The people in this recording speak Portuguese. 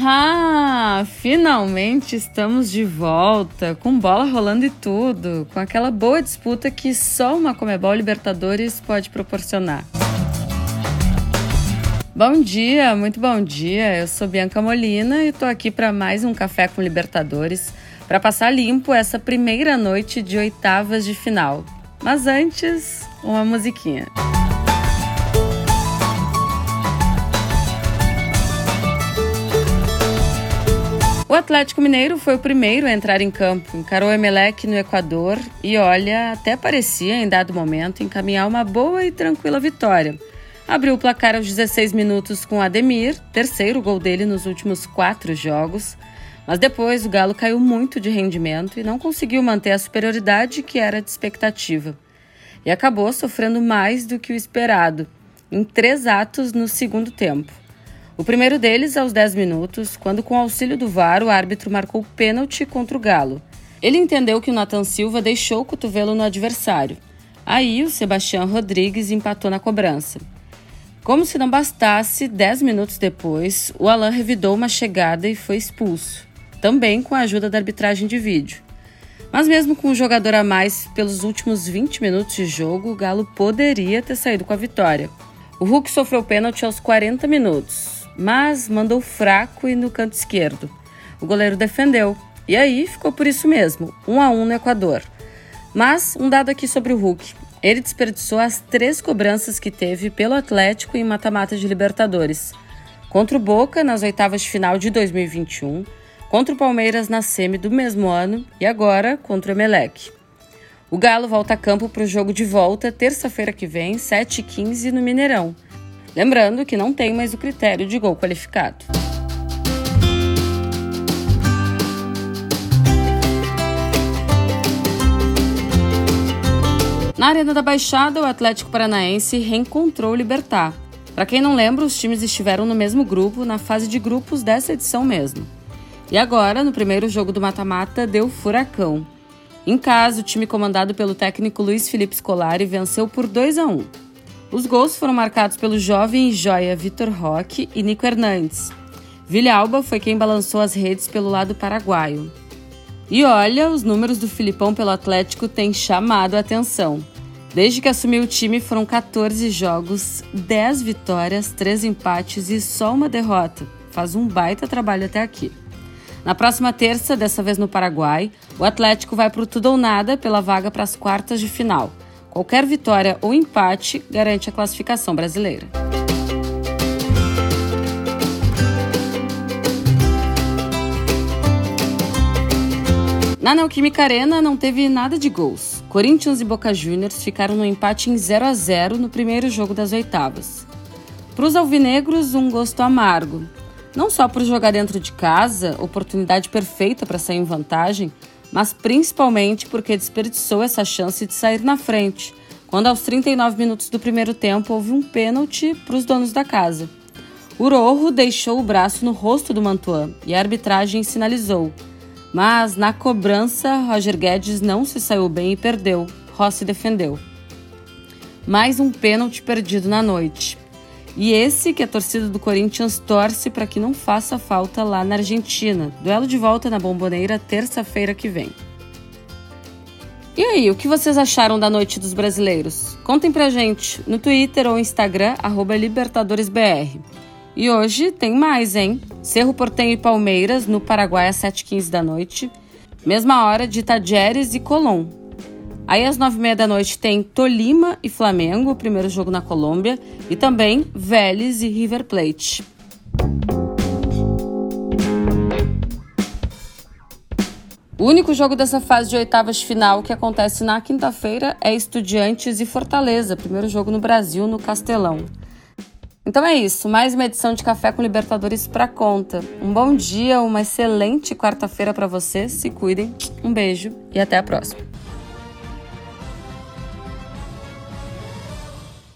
Ah, finalmente estamos de volta, com bola rolando e tudo, com aquela boa disputa que só uma Comebol Libertadores pode proporcionar. Bom dia, muito bom dia. Eu sou Bianca Molina e tô aqui para mais um café com Libertadores, para passar limpo essa primeira noite de oitavas de final. Mas antes, uma musiquinha. O Atlético Mineiro foi o primeiro a entrar em campo, encarou o Emelec no Equador e, olha, até parecia em dado momento encaminhar uma boa e tranquila vitória. Abriu o placar aos 16 minutos com Ademir, terceiro gol dele nos últimos quatro jogos. Mas depois o Galo caiu muito de rendimento e não conseguiu manter a superioridade que era de expectativa. E acabou sofrendo mais do que o esperado, em três atos no segundo tempo. O primeiro deles aos 10 minutos, quando com auxílio do VAR o árbitro marcou pênalti contra o Galo. Ele entendeu que o Nathan Silva deixou o cotovelo no adversário. Aí o Sebastião Rodrigues empatou na cobrança. Como se não bastasse, 10 minutos depois, o Alain revidou uma chegada e foi expulso, também com a ajuda da arbitragem de vídeo. Mas mesmo com o jogador a mais pelos últimos 20 minutos de jogo, o Galo poderia ter saído com a vitória. O Hulk sofreu pênalti aos 40 minutos, mas mandou fraco e no canto esquerdo. O goleiro defendeu, e aí ficou por isso mesmo, 1 um a 1 um no Equador. Mas um dado aqui sobre o Hulk. Ele desperdiçou as três cobranças que teve pelo Atlético em mata-mata de Libertadores. Contra o Boca nas oitavas de final de 2021, contra o Palmeiras na semi do mesmo ano e agora contra o Emelec. O Galo volta a campo para o jogo de volta terça-feira que vem, 7h15 no Mineirão. Lembrando que não tem mais o critério de gol qualificado. Na Arena da Baixada, o Atlético Paranaense reencontrou o Libertar. Para quem não lembra, os times estiveram no mesmo grupo na fase de grupos dessa edição mesmo. E agora, no primeiro jogo do mata-mata, deu furacão. Em casa, o time comandado pelo técnico Luiz Felipe Scolari venceu por 2 a 1. Os gols foram marcados pelo jovem joia Vitor Roque e Nico Hernandes. Villalba foi quem balançou as redes pelo lado paraguaio. E olha, os números do Filipão pelo Atlético têm chamado a atenção. Desde que assumiu o time foram 14 jogos, 10 vitórias, 3 empates e só uma derrota. Faz um baita trabalho até aqui. Na próxima terça, dessa vez no Paraguai, o Atlético vai para o tudo ou nada pela vaga para as quartas de final. Qualquer vitória ou empate garante a classificação brasileira. Na Neoquímica Arena não teve nada de gols. Corinthians e Boca Juniors ficaram no empate em 0 a 0 no primeiro jogo das oitavas. Para os alvinegros, um gosto amargo. Não só por jogar dentro de casa, oportunidade perfeita para sair em vantagem, mas principalmente porque desperdiçou essa chance de sair na frente, quando aos 39 minutos do primeiro tempo houve um pênalti para os donos da casa. O Rojo deixou o braço no rosto do Mantuan e a arbitragem sinalizou. Mas na cobrança, Roger Guedes não se saiu bem e perdeu. Rossi defendeu. Mais um pênalti perdido na noite. E esse que a torcida do Corinthians torce para que não faça falta lá na Argentina. Duelo de volta na Bomboneira terça-feira que vem. E aí, o que vocês acharam da noite dos brasileiros? Contem pra gente no Twitter ou Instagram, LibertadoresBR. E hoje tem mais, hein? Cerro Portenho e Palmeiras, no Paraguai, às 7h15 da noite. Mesma hora de Tajeres e Colón. Aí às nove e meia da noite tem Tolima e Flamengo, o primeiro jogo na Colômbia, e também Vélez e River Plate. O único jogo dessa fase de oitavas de final que acontece na quinta-feira é Estudiantes e Fortaleza, primeiro jogo no Brasil, no Castelão. Então é isso, mais uma edição de Café com Libertadores para conta. Um bom dia, uma excelente quarta-feira para vocês, se cuidem, um beijo e até a próxima.